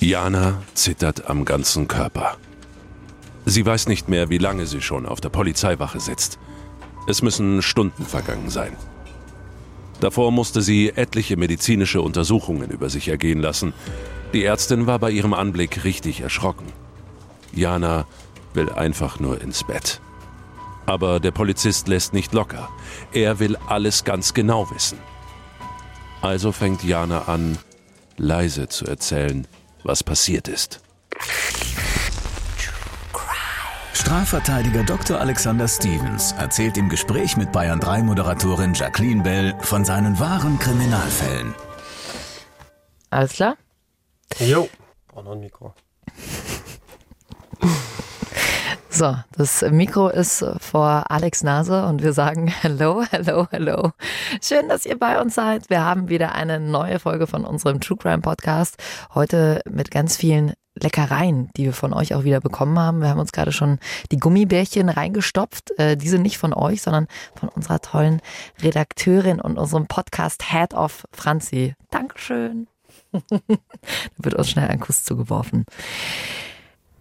Jana zittert am ganzen Körper. Sie weiß nicht mehr, wie lange sie schon auf der Polizeiwache sitzt. Es müssen Stunden vergangen sein. Davor musste sie etliche medizinische Untersuchungen über sich ergehen lassen. Die Ärztin war bei ihrem Anblick richtig erschrocken. Jana will einfach nur ins Bett. Aber der Polizist lässt nicht locker. Er will alles ganz genau wissen. Also fängt Jana an, leise zu erzählen, was passiert ist. Strafverteidiger Dr. Alexander Stevens erzählt im Gespräch mit Bayern 3 Moderatorin Jacqueline Bell von seinen wahren Kriminalfällen. Alles klar? Jo. Brauch noch ein Mikro. So, das Mikro ist vor Alex Nase und wir sagen Hello, hello, hello. Schön, dass ihr bei uns seid. Wir haben wieder eine neue Folge von unserem True Crime Podcast. Heute mit ganz vielen Leckereien, die wir von euch auch wieder bekommen haben. Wir haben uns gerade schon die Gummibärchen reingestopft. Äh, die sind nicht von euch, sondern von unserer tollen Redakteurin und unserem Podcast Head of Franzi. Dankeschön. da wird uns schnell ein Kuss zugeworfen.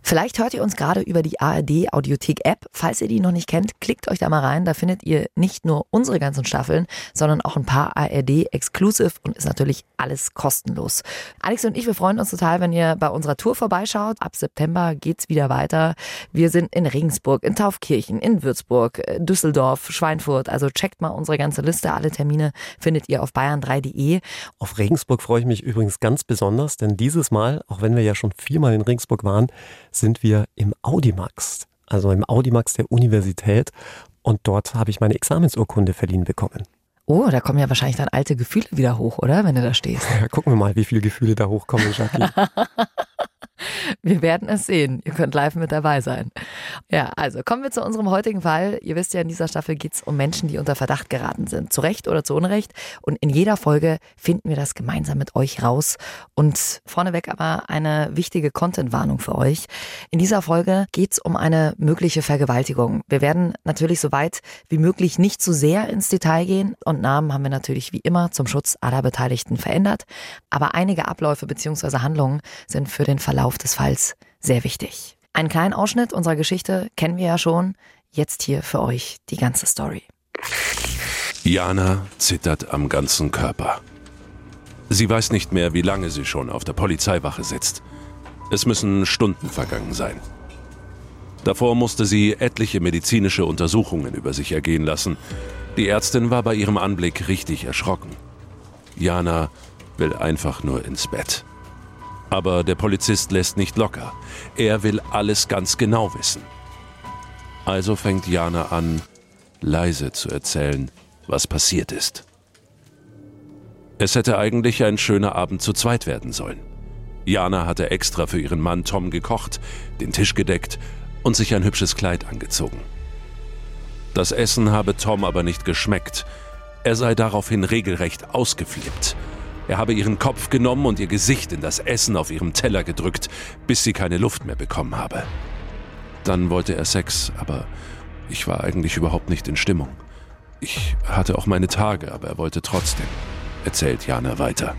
Vielleicht hört ihr uns gerade über die ARD Audiothek App. Falls ihr die noch nicht kennt, klickt euch da mal rein. Da findet ihr nicht nur unsere ganzen Staffeln, sondern auch ein paar ARD Exclusive und ist natürlich alles kostenlos. Alex und ich, wir freuen uns total, wenn ihr bei unserer Tour vorbeischaut. Ab September geht's wieder weiter. Wir sind in Regensburg, in Taufkirchen, in Würzburg, Düsseldorf, Schweinfurt. Also checkt mal unsere ganze Liste. Alle Termine findet ihr auf bayern3.de. Auf Regensburg freue ich mich übrigens ganz besonders, denn dieses Mal, auch wenn wir ja schon viermal in Regensburg waren, sind wir im Audimax, also im Audimax der Universität. Und dort habe ich meine Examensurkunde verliehen bekommen. Oh, da kommen ja wahrscheinlich dann alte Gefühle wieder hoch, oder? Wenn du da stehst. Ja, gucken wir mal, wie viele Gefühle da hochkommen, Jackie. Wir werden es sehen. Ihr könnt live mit dabei sein. Ja, also kommen wir zu unserem heutigen Fall. Ihr wisst ja, in dieser Staffel geht es um Menschen, die unter Verdacht geraten sind. Zu Recht oder zu Unrecht. Und in jeder Folge finden wir das gemeinsam mit euch raus. Und vorneweg aber eine wichtige Content-Warnung für euch. In dieser Folge geht es um eine mögliche Vergewaltigung. Wir werden natürlich so weit wie möglich nicht zu sehr ins Detail gehen. Und Namen haben wir natürlich wie immer zum Schutz aller Beteiligten verändert. Aber einige Abläufe bzw. Handlungen sind für den Verlauf des Falls sehr wichtig. Einen kleinen Ausschnitt unserer Geschichte kennen wir ja schon. Jetzt hier für euch die ganze Story. Jana zittert am ganzen Körper. Sie weiß nicht mehr, wie lange sie schon auf der Polizeiwache sitzt. Es müssen Stunden vergangen sein. Davor musste sie etliche medizinische Untersuchungen über sich ergehen lassen. Die Ärztin war bei ihrem Anblick richtig erschrocken. Jana will einfach nur ins Bett. Aber der Polizist lässt nicht locker. Er will alles ganz genau wissen. Also fängt Jana an, leise zu erzählen, was passiert ist. Es hätte eigentlich ein schöner Abend zu zweit werden sollen. Jana hatte extra für ihren Mann Tom gekocht, den Tisch gedeckt und sich ein hübsches Kleid angezogen. Das Essen habe Tom aber nicht geschmeckt. Er sei daraufhin regelrecht ausgeflippt. Er habe ihren Kopf genommen und ihr Gesicht in das Essen auf ihrem Teller gedrückt, bis sie keine Luft mehr bekommen habe. Dann wollte er Sex, aber ich war eigentlich überhaupt nicht in Stimmung. Ich hatte auch meine Tage, aber er wollte trotzdem, erzählt Jana weiter.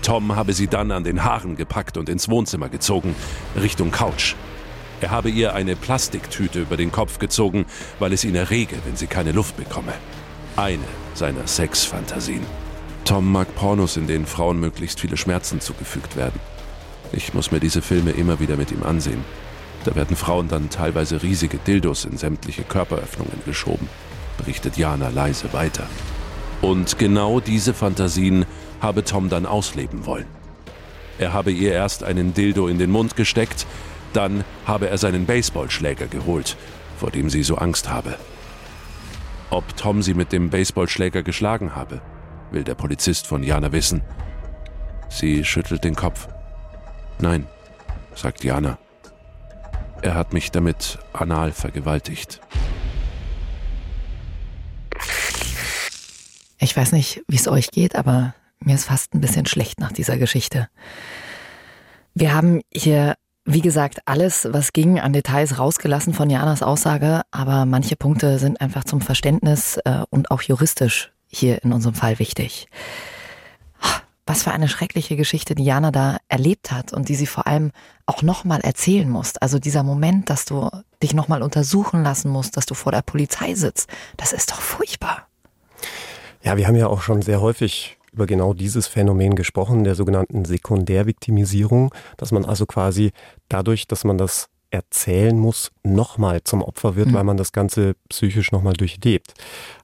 Tom habe sie dann an den Haaren gepackt und ins Wohnzimmer gezogen, Richtung Couch. Er habe ihr eine Plastiktüte über den Kopf gezogen, weil es ihn errege, wenn sie keine Luft bekomme. Eine seiner Sexfantasien. Tom mag Pornos, in denen Frauen möglichst viele Schmerzen zugefügt werden. Ich muss mir diese Filme immer wieder mit ihm ansehen. Da werden Frauen dann teilweise riesige Dildos in sämtliche Körperöffnungen geschoben, berichtet Jana leise weiter. Und genau diese Fantasien habe Tom dann ausleben wollen. Er habe ihr erst einen Dildo in den Mund gesteckt, dann habe er seinen Baseballschläger geholt, vor dem sie so Angst habe. Ob Tom sie mit dem Baseballschläger geschlagen habe, will der Polizist von Jana wissen. Sie schüttelt den Kopf. Nein, sagt Jana. Er hat mich damit anal vergewaltigt. Ich weiß nicht, wie es euch geht, aber mir ist fast ein bisschen schlecht nach dieser Geschichte. Wir haben hier, wie gesagt, alles, was ging, an Details rausgelassen von Janas Aussage, aber manche Punkte sind einfach zum Verständnis äh, und auch juristisch hier in unserem Fall wichtig. Was für eine schreckliche Geschichte die Jana da erlebt hat und die sie vor allem auch nochmal erzählen muss. Also dieser Moment, dass du dich nochmal untersuchen lassen musst, dass du vor der Polizei sitzt, das ist doch furchtbar. Ja, wir haben ja auch schon sehr häufig über genau dieses Phänomen gesprochen, der sogenannten Sekundärviktimisierung, dass man also quasi dadurch, dass man das erzählen muss, nochmal zum Opfer wird, mhm. weil man das Ganze psychisch nochmal durchlebt.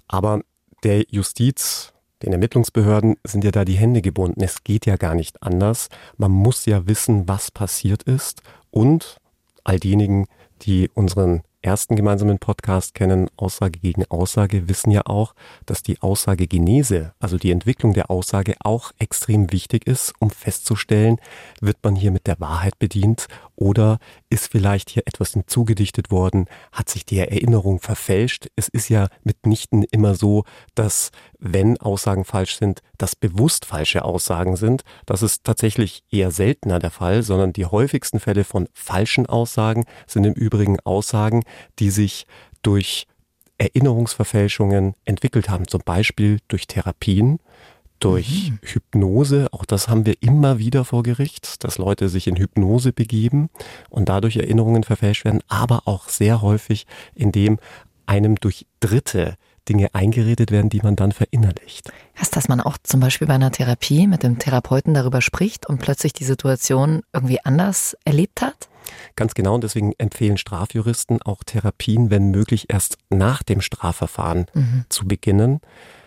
Aber der Justiz, den Ermittlungsbehörden sind ja da die Hände gebunden. Es geht ja gar nicht anders. Man muss ja wissen, was passiert ist. Und all diejenigen, die unseren ersten gemeinsamen Podcast kennen, Aussage gegen Aussage, wissen ja auch, dass die Aussagegenese, also die Entwicklung der Aussage auch extrem wichtig ist, um festzustellen, wird man hier mit der Wahrheit bedient oder ist vielleicht hier etwas hinzugedichtet worden, hat sich die Erinnerung verfälscht. Es ist ja mitnichten immer so, dass wenn Aussagen falsch sind, das bewusst falsche Aussagen sind. Das ist tatsächlich eher seltener der Fall, sondern die häufigsten Fälle von falschen Aussagen sind im Übrigen Aussagen, die sich durch Erinnerungsverfälschungen entwickelt haben, zum Beispiel durch Therapien, durch mhm. Hypnose. Auch das haben wir immer wieder vor Gericht, dass Leute sich in Hypnose begeben und dadurch Erinnerungen verfälscht werden, aber auch sehr häufig, indem einem durch Dritte Dinge eingeredet werden, die man dann verinnerlicht. Heißt, dass man auch zum Beispiel bei einer Therapie mit dem Therapeuten darüber spricht und plötzlich die Situation irgendwie anders erlebt hat? Ganz genau, und deswegen empfehlen Strafjuristen auch Therapien, wenn möglich, erst nach dem Strafverfahren mhm. zu beginnen.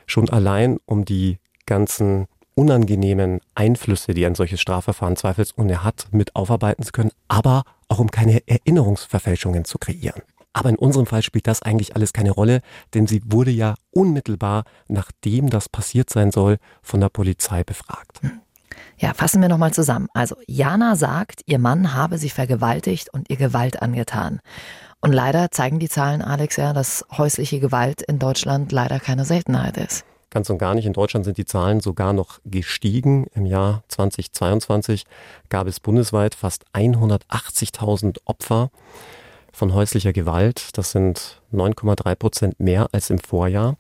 Schon allein, um die ganzen unangenehmen Einflüsse, die ein solches Strafverfahren zweifelsohne hat, mit aufarbeiten zu können, aber auch um keine Erinnerungsverfälschungen zu kreieren. Aber in unserem Fall spielt das eigentlich alles keine Rolle, denn sie wurde ja unmittelbar, nachdem das passiert sein soll, von der Polizei befragt. Ja, fassen wir nochmal zusammen. Also Jana sagt, ihr Mann habe sie vergewaltigt und ihr Gewalt angetan. Und leider zeigen die Zahlen, Alex, ja, dass häusliche Gewalt in Deutschland leider keine Seltenheit ist. Ganz und gar nicht. In Deutschland sind die Zahlen sogar noch gestiegen. Im Jahr 2022 gab es bundesweit fast 180.000 Opfer von häuslicher Gewalt. Das sind 9,3 Prozent mehr als im Vorjahr.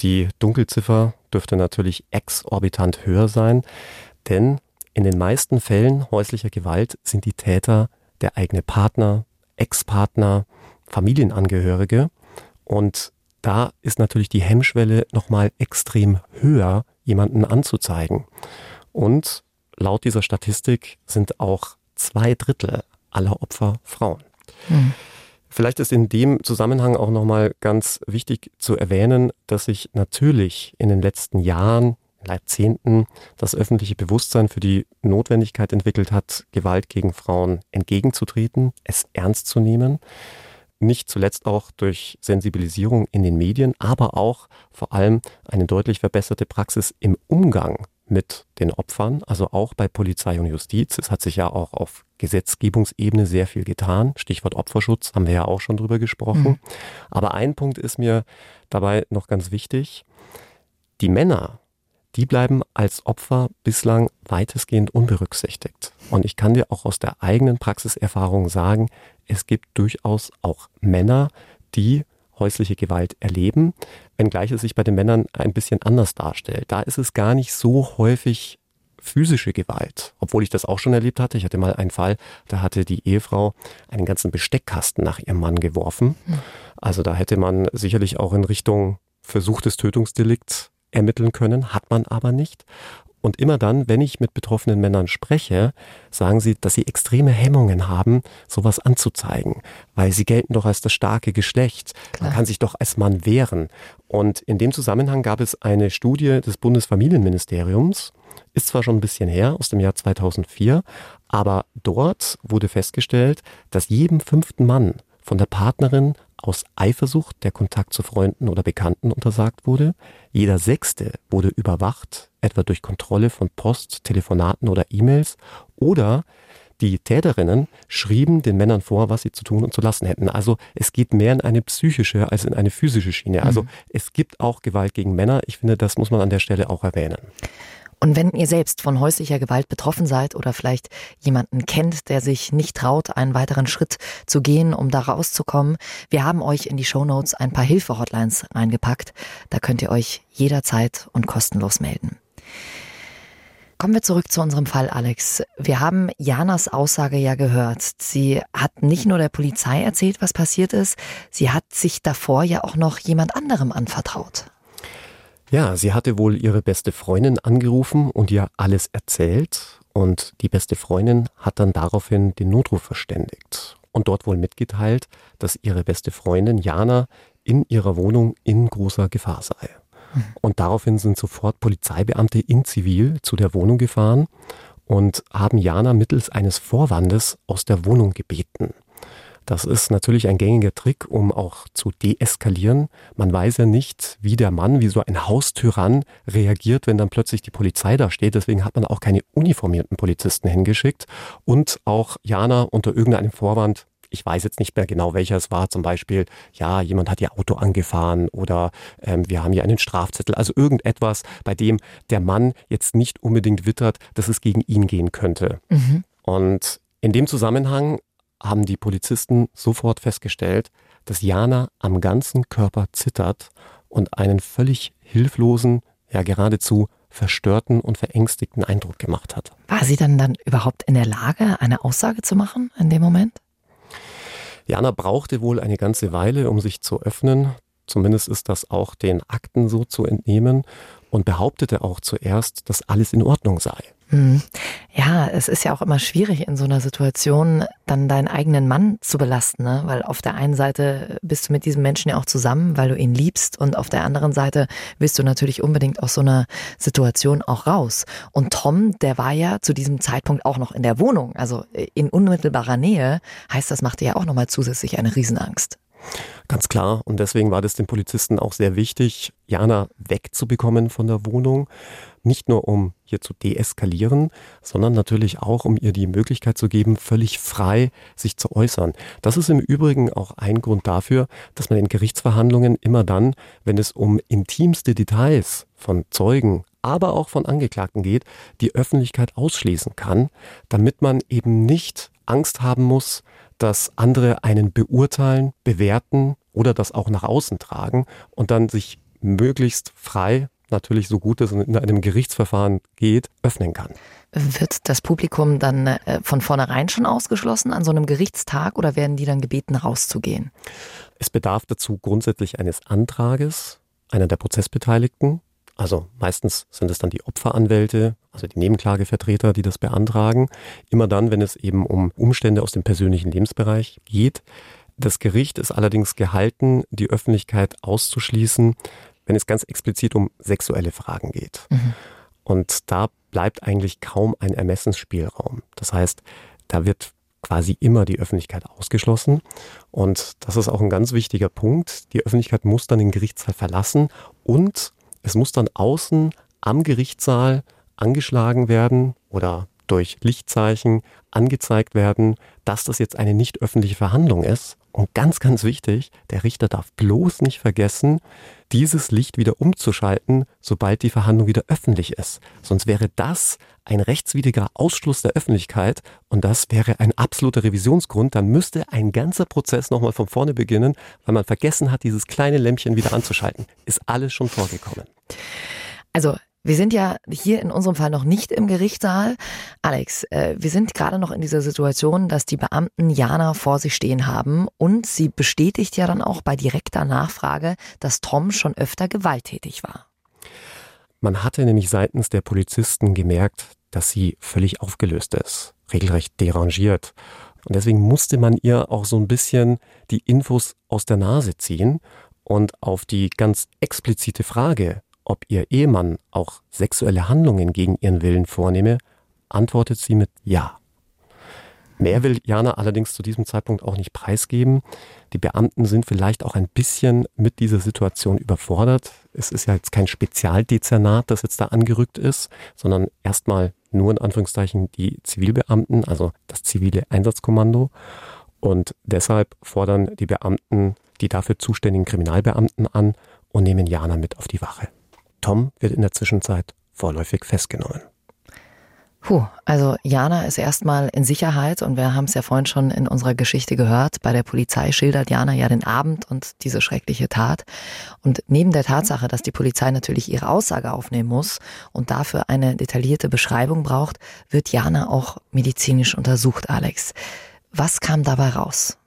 Die Dunkelziffer dürfte natürlich exorbitant höher sein, denn in den meisten Fällen häuslicher Gewalt sind die Täter der eigene Partner, Ex-Partner, Familienangehörige. Und da ist natürlich die Hemmschwelle nochmal extrem höher, jemanden anzuzeigen. Und laut dieser Statistik sind auch zwei Drittel aller Opfer Frauen. Mhm. Vielleicht ist in dem Zusammenhang auch nochmal ganz wichtig zu erwähnen, dass sich natürlich in den letzten Jahren, Jahrzehnten das öffentliche Bewusstsein für die Notwendigkeit entwickelt hat, Gewalt gegen Frauen entgegenzutreten, es ernst zu nehmen. Nicht zuletzt auch durch Sensibilisierung in den Medien, aber auch vor allem eine deutlich verbesserte Praxis im Umgang mit den Opfern, also auch bei Polizei und Justiz. Es hat sich ja auch auf Gesetzgebungsebene sehr viel getan. Stichwort Opferschutz haben wir ja auch schon drüber gesprochen. Mhm. Aber ein Punkt ist mir dabei noch ganz wichtig. Die Männer, die bleiben als Opfer bislang weitestgehend unberücksichtigt. Und ich kann dir auch aus der eigenen Praxiserfahrung sagen, es gibt durchaus auch Männer, die häusliche Gewalt erleben, wenngleich es sich bei den Männern ein bisschen anders darstellt. Da ist es gar nicht so häufig physische Gewalt, obwohl ich das auch schon erlebt hatte. Ich hatte mal einen Fall, da hatte die Ehefrau einen ganzen Besteckkasten nach ihrem Mann geworfen. Hm. Also da hätte man sicherlich auch in Richtung versuchtes Tötungsdelikt ermitteln können, hat man aber nicht. Und immer dann, wenn ich mit betroffenen Männern spreche, sagen sie, dass sie extreme Hemmungen haben, sowas anzuzeigen, weil sie gelten doch als das starke Geschlecht. Klar. Man kann sich doch als Mann wehren. Und in dem Zusammenhang gab es eine Studie des Bundesfamilienministeriums, ist zwar schon ein bisschen her, aus dem Jahr 2004, aber dort wurde festgestellt, dass jedem fünften Mann von der Partnerin aus Eifersucht der Kontakt zu Freunden oder Bekannten untersagt wurde. Jeder Sechste wurde überwacht, etwa durch Kontrolle von Post, Telefonaten oder E-Mails. Oder die Täterinnen schrieben den Männern vor, was sie zu tun und zu lassen hätten. Also es geht mehr in eine psychische als in eine physische Schiene. Also mhm. es gibt auch Gewalt gegen Männer. Ich finde, das muss man an der Stelle auch erwähnen. Und wenn ihr selbst von häuslicher Gewalt betroffen seid oder vielleicht jemanden kennt, der sich nicht traut, einen weiteren Schritt zu gehen, um da rauszukommen, wir haben euch in die Shownotes ein paar Hilfe-Hotlines reingepackt. Da könnt ihr euch jederzeit und kostenlos melden. Kommen wir zurück zu unserem Fall, Alex. Wir haben Janas Aussage ja gehört. Sie hat nicht nur der Polizei erzählt, was passiert ist, sie hat sich davor ja auch noch jemand anderem anvertraut. Ja, sie hatte wohl ihre beste Freundin angerufen und ihr alles erzählt. Und die beste Freundin hat dann daraufhin den Notruf verständigt und dort wohl mitgeteilt, dass ihre beste Freundin Jana in ihrer Wohnung in großer Gefahr sei. Und daraufhin sind sofort Polizeibeamte in Zivil zu der Wohnung gefahren und haben Jana mittels eines Vorwandes aus der Wohnung gebeten. Das ist natürlich ein gängiger Trick, um auch zu deeskalieren. Man weiß ja nicht, wie der Mann, wie so ein Haustyrann reagiert, wenn dann plötzlich die Polizei da steht. Deswegen hat man auch keine uniformierten Polizisten hingeschickt und auch Jana unter irgendeinem Vorwand ich weiß jetzt nicht mehr genau, welcher es war, zum Beispiel, ja, jemand hat ihr Auto angefahren oder ähm, wir haben hier einen Strafzettel, also irgendetwas, bei dem der Mann jetzt nicht unbedingt wittert, dass es gegen ihn gehen könnte. Mhm. Und in dem Zusammenhang haben die Polizisten sofort festgestellt, dass Jana am ganzen Körper zittert und einen völlig hilflosen, ja geradezu verstörten und verängstigten Eindruck gemacht hat. War sie dann dann überhaupt in der Lage, eine Aussage zu machen in dem Moment? Jana brauchte wohl eine ganze Weile, um sich zu öffnen. Zumindest ist das auch den Akten so zu entnehmen und behauptete auch zuerst, dass alles in Ordnung sei. Hm. Ja, es ist ja auch immer schwierig in so einer Situation, dann deinen eigenen Mann zu belasten, ne? weil auf der einen Seite bist du mit diesem Menschen ja auch zusammen, weil du ihn liebst und auf der anderen Seite willst du natürlich unbedingt aus so einer Situation auch raus. Und Tom, der war ja zu diesem Zeitpunkt auch noch in der Wohnung, also in unmittelbarer Nähe, heißt das machte ja auch nochmal zusätzlich eine Riesenangst. Ganz klar. Und deswegen war das den Polizisten auch sehr wichtig, Jana wegzubekommen von der Wohnung. Nicht nur um hier zu deeskalieren, sondern natürlich auch, um ihr die Möglichkeit zu geben, völlig frei sich zu äußern. Das ist im Übrigen auch ein Grund dafür, dass man in Gerichtsverhandlungen immer dann, wenn es um intimste Details von Zeugen, aber auch von Angeklagten geht, die Öffentlichkeit ausschließen kann, damit man eben nicht Angst haben muss, dass andere einen beurteilen, bewerten oder das auch nach außen tragen und dann sich möglichst frei natürlich so gut es in einem Gerichtsverfahren geht, öffnen kann. Wird das Publikum dann äh, von vornherein schon ausgeschlossen an so einem Gerichtstag oder werden die dann gebeten, rauszugehen? Es bedarf dazu grundsätzlich eines Antrages einer der Prozessbeteiligten. Also meistens sind es dann die Opferanwälte, also die Nebenklagevertreter, die das beantragen. Immer dann, wenn es eben um Umstände aus dem persönlichen Lebensbereich geht. Das Gericht ist allerdings gehalten, die Öffentlichkeit auszuschließen, wenn es ganz explizit um sexuelle Fragen geht. Mhm. Und da bleibt eigentlich kaum ein Ermessensspielraum. Das heißt, da wird quasi immer die Öffentlichkeit ausgeschlossen. Und das ist auch ein ganz wichtiger Punkt. Die Öffentlichkeit muss dann den Gerichtssaal verlassen und es muss dann außen am Gerichtssaal angeschlagen werden oder durch Lichtzeichen angezeigt werden, dass das jetzt eine nicht öffentliche Verhandlung ist. Und ganz, ganz wichtig, der Richter darf bloß nicht vergessen, dieses Licht wieder umzuschalten, sobald die Verhandlung wieder öffentlich ist. Sonst wäre das ein rechtswidriger Ausschluss der Öffentlichkeit und das wäre ein absoluter Revisionsgrund. Dann müsste ein ganzer Prozess nochmal von vorne beginnen, weil man vergessen hat, dieses kleine Lämpchen wieder anzuschalten. Ist alles schon vorgekommen. Also wir sind ja hier in unserem Fall noch nicht im Gerichtssaal. Alex, äh, wir sind gerade noch in dieser Situation, dass die Beamten Jana vor sich stehen haben und sie bestätigt ja dann auch bei direkter Nachfrage, dass Tom schon öfter gewalttätig war. Man hatte nämlich seitens der Polizisten gemerkt, dass sie völlig aufgelöst ist, regelrecht derangiert. Und deswegen musste man ihr auch so ein bisschen die Infos aus der Nase ziehen und auf die ganz explizite Frage, ob ihr Ehemann auch sexuelle Handlungen gegen ihren Willen vornehme, antwortet sie mit Ja. Mehr will Jana allerdings zu diesem Zeitpunkt auch nicht preisgeben. Die Beamten sind vielleicht auch ein bisschen mit dieser Situation überfordert. Es ist ja jetzt kein Spezialdezernat, das jetzt da angerückt ist, sondern erstmal nur in Anführungszeichen die Zivilbeamten, also das zivile Einsatzkommando. Und deshalb fordern die Beamten die dafür zuständigen Kriminalbeamten an und nehmen Jana mit auf die Wache. Tom wird in der Zwischenzeit vorläufig festgenommen. Puh, also Jana ist erstmal in Sicherheit und wir haben es ja vorhin schon in unserer Geschichte gehört. Bei der Polizei schildert Jana ja den Abend und diese schreckliche Tat. Und neben der Tatsache, dass die Polizei natürlich ihre Aussage aufnehmen muss und dafür eine detaillierte Beschreibung braucht, wird Jana auch medizinisch untersucht, Alex. Was kam dabei raus?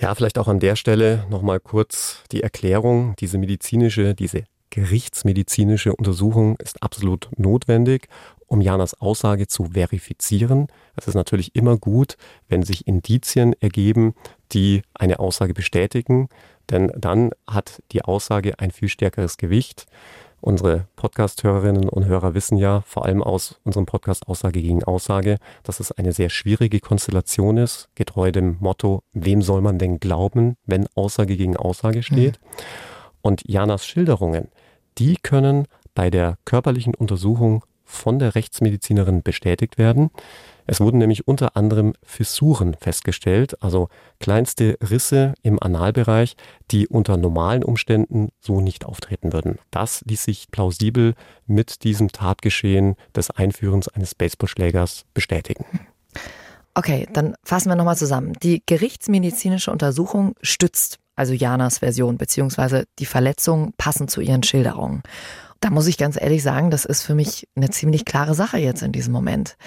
Ja, vielleicht auch an der Stelle nochmal kurz die Erklärung. Diese medizinische, diese gerichtsmedizinische Untersuchung ist absolut notwendig um Janas Aussage zu verifizieren. Es ist natürlich immer gut, wenn sich Indizien ergeben, die eine Aussage bestätigen, denn dann hat die Aussage ein viel stärkeres Gewicht. Unsere Podcast-Hörerinnen und Hörer wissen ja, vor allem aus unserem Podcast Aussage gegen Aussage, dass es eine sehr schwierige Konstellation ist, getreu dem Motto, wem soll man denn glauben, wenn Aussage gegen Aussage steht. Mhm. Und Janas Schilderungen, die können bei der körperlichen Untersuchung von der Rechtsmedizinerin bestätigt werden. Es wurden nämlich unter anderem Fissuren festgestellt, also kleinste Risse im Analbereich, die unter normalen Umständen so nicht auftreten würden. Das ließ sich plausibel mit diesem Tatgeschehen des Einführens eines Baseballschlägers bestätigen. Okay, dann fassen wir nochmal zusammen. Die gerichtsmedizinische Untersuchung stützt also Janas Version, beziehungsweise die Verletzungen passen zu ihren Schilderungen. Da muss ich ganz ehrlich sagen, das ist für mich eine ziemlich klare Sache jetzt in diesem Moment.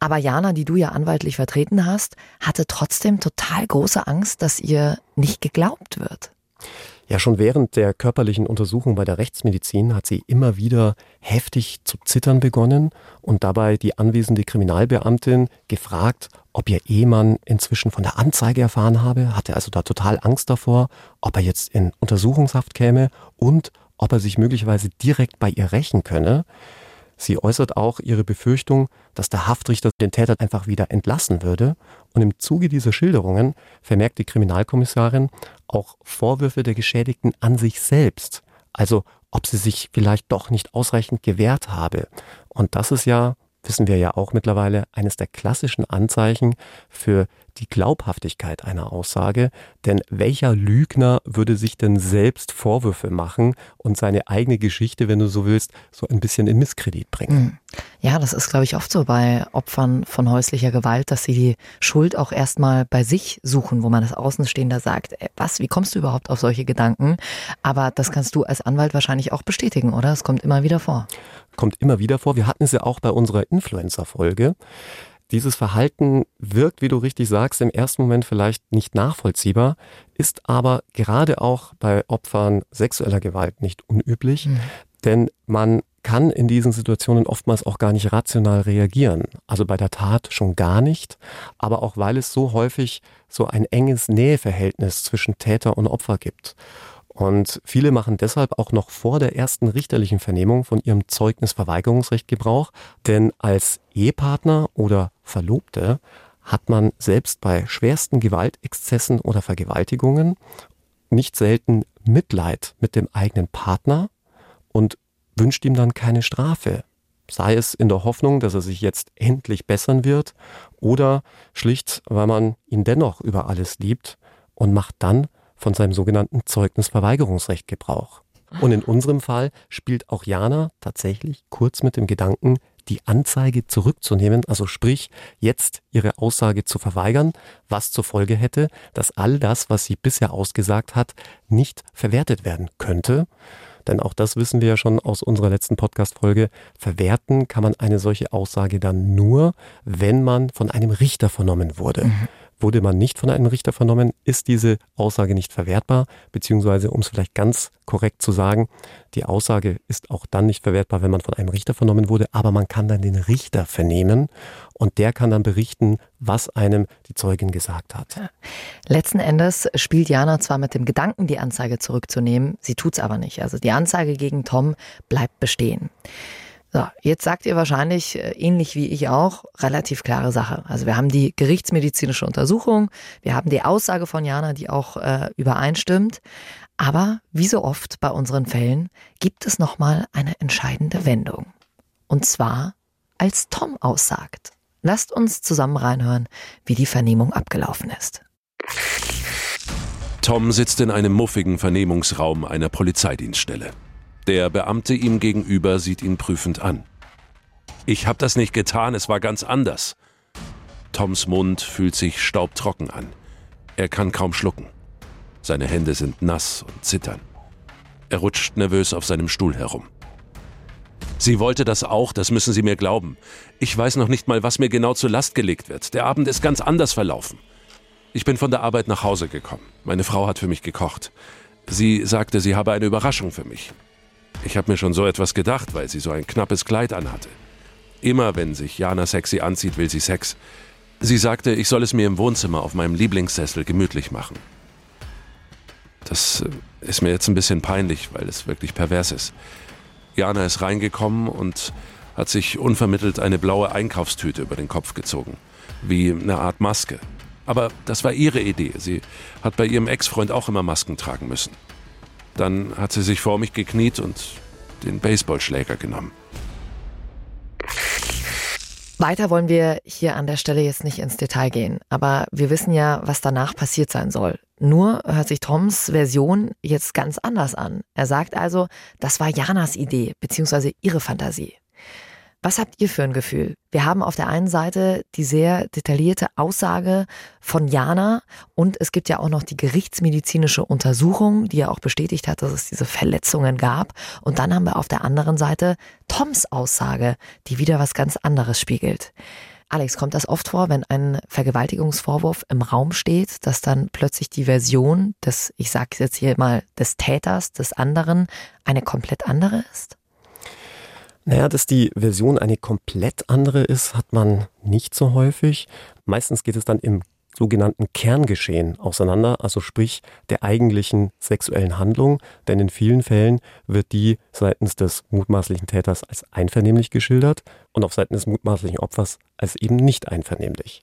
Aber Jana, die du ja anwaltlich vertreten hast, hatte trotzdem total große Angst, dass ihr nicht geglaubt wird. Ja, schon während der körperlichen Untersuchung bei der Rechtsmedizin hat sie immer wieder heftig zu zittern begonnen und dabei die anwesende Kriminalbeamtin gefragt, ob ihr Ehemann inzwischen von der Anzeige erfahren habe, hatte also da total Angst davor, ob er jetzt in Untersuchungshaft käme und ob er sich möglicherweise direkt bei ihr rächen könne. Sie äußert auch ihre Befürchtung, dass der Haftrichter den Täter einfach wieder entlassen würde. Und im Zuge dieser Schilderungen vermerkt die Kriminalkommissarin auch Vorwürfe der Geschädigten an sich selbst. Also ob sie sich vielleicht doch nicht ausreichend gewehrt habe. Und das ist ja wissen wir ja auch mittlerweile, eines der klassischen Anzeichen für die Glaubhaftigkeit einer Aussage. Denn welcher Lügner würde sich denn selbst Vorwürfe machen und seine eigene Geschichte, wenn du so willst, so ein bisschen in Misskredit bringen? Hm. Ja, das ist, glaube ich, oft so bei Opfern von häuslicher Gewalt, dass sie die Schuld auch erstmal bei sich suchen, wo man als Außenstehender sagt, ey, was, wie kommst du überhaupt auf solche Gedanken? Aber das kannst du als Anwalt wahrscheinlich auch bestätigen, oder? Es kommt immer wieder vor kommt immer wieder vor. Wir hatten es ja auch bei unserer Influencer-Folge. Dieses Verhalten wirkt, wie du richtig sagst, im ersten Moment vielleicht nicht nachvollziehbar, ist aber gerade auch bei Opfern sexueller Gewalt nicht unüblich, mhm. denn man kann in diesen Situationen oftmals auch gar nicht rational reagieren. Also bei der Tat schon gar nicht, aber auch weil es so häufig so ein enges Näheverhältnis zwischen Täter und Opfer gibt. Und viele machen deshalb auch noch vor der ersten richterlichen Vernehmung von ihrem Zeugnisverweigerungsrecht Gebrauch, denn als Ehepartner oder Verlobte hat man selbst bei schwersten Gewaltexzessen oder Vergewaltigungen nicht selten Mitleid mit dem eigenen Partner und wünscht ihm dann keine Strafe. Sei es in der Hoffnung, dass er sich jetzt endlich bessern wird oder schlicht, weil man ihn dennoch über alles liebt und macht dann von seinem sogenannten Zeugnisverweigerungsrecht Gebrauch. Und in unserem Fall spielt auch Jana tatsächlich kurz mit dem Gedanken, die Anzeige zurückzunehmen, also sprich jetzt ihre Aussage zu verweigern, was zur Folge hätte, dass all das, was sie bisher ausgesagt hat, nicht verwertet werden könnte. Denn auch das wissen wir ja schon aus unserer letzten Podcast-Folge. Verwerten kann man eine solche Aussage dann nur, wenn man von einem Richter vernommen wurde. Mhm. Wurde man nicht von einem Richter vernommen, ist diese Aussage nicht verwertbar, beziehungsweise um es vielleicht ganz korrekt zu sagen, die Aussage ist auch dann nicht verwertbar, wenn man von einem Richter vernommen wurde, aber man kann dann den Richter vernehmen und der kann dann berichten, was einem die Zeugin gesagt hat. Letzten Endes spielt Jana zwar mit dem Gedanken, die Anzeige zurückzunehmen, sie tut es aber nicht. Also die Anzeige gegen Tom bleibt bestehen. So, jetzt sagt ihr wahrscheinlich, äh, ähnlich wie ich auch, relativ klare Sache. Also wir haben die gerichtsmedizinische Untersuchung, wir haben die Aussage von Jana, die auch äh, übereinstimmt. Aber wie so oft bei unseren Fällen gibt es nochmal eine entscheidende Wendung. Und zwar, als Tom aussagt. Lasst uns zusammen reinhören, wie die Vernehmung abgelaufen ist. Tom sitzt in einem muffigen Vernehmungsraum einer Polizeidienststelle. Der Beamte ihm gegenüber sieht ihn prüfend an. Ich hab das nicht getan, es war ganz anders. Toms Mund fühlt sich staubtrocken an. Er kann kaum schlucken. Seine Hände sind nass und zittern. Er rutscht nervös auf seinem Stuhl herum. Sie wollte das auch, das müssen Sie mir glauben. Ich weiß noch nicht mal, was mir genau zur Last gelegt wird. Der Abend ist ganz anders verlaufen. Ich bin von der Arbeit nach Hause gekommen. Meine Frau hat für mich gekocht. Sie sagte, sie habe eine Überraschung für mich. Ich habe mir schon so etwas gedacht, weil sie so ein knappes Kleid anhatte. Immer wenn sich Jana sexy anzieht, will sie Sex. Sie sagte, ich soll es mir im Wohnzimmer auf meinem Lieblingssessel gemütlich machen. Das äh, ist mir jetzt ein bisschen peinlich, weil es wirklich pervers ist. Jana ist reingekommen und hat sich unvermittelt eine blaue Einkaufstüte über den Kopf gezogen. Wie eine Art Maske. Aber das war ihre Idee. Sie hat bei ihrem Ex-Freund auch immer Masken tragen müssen. Dann hat sie sich vor mich gekniet und den Baseballschläger genommen. Weiter wollen wir hier an der Stelle jetzt nicht ins Detail gehen, aber wir wissen ja, was danach passiert sein soll. Nur hört sich Toms Version jetzt ganz anders an. Er sagt also, das war Janas Idee bzw. ihre Fantasie. Was habt ihr für ein Gefühl? Wir haben auf der einen Seite die sehr detaillierte Aussage von Jana und es gibt ja auch noch die gerichtsmedizinische Untersuchung, die ja auch bestätigt hat, dass es diese Verletzungen gab. Und dann haben wir auf der anderen Seite Toms Aussage, die wieder was ganz anderes spiegelt. Alex, kommt das oft vor, wenn ein Vergewaltigungsvorwurf im Raum steht, dass dann plötzlich die Version des, ich sage jetzt hier mal, des Täters, des anderen, eine komplett andere ist? Naja, dass die Version eine komplett andere ist, hat man nicht so häufig. Meistens geht es dann im sogenannten Kerngeschehen auseinander, also sprich der eigentlichen sexuellen Handlung, denn in vielen Fällen wird die seitens des mutmaßlichen Täters als einvernehmlich geschildert und auf Seiten des mutmaßlichen Opfers als eben nicht einvernehmlich.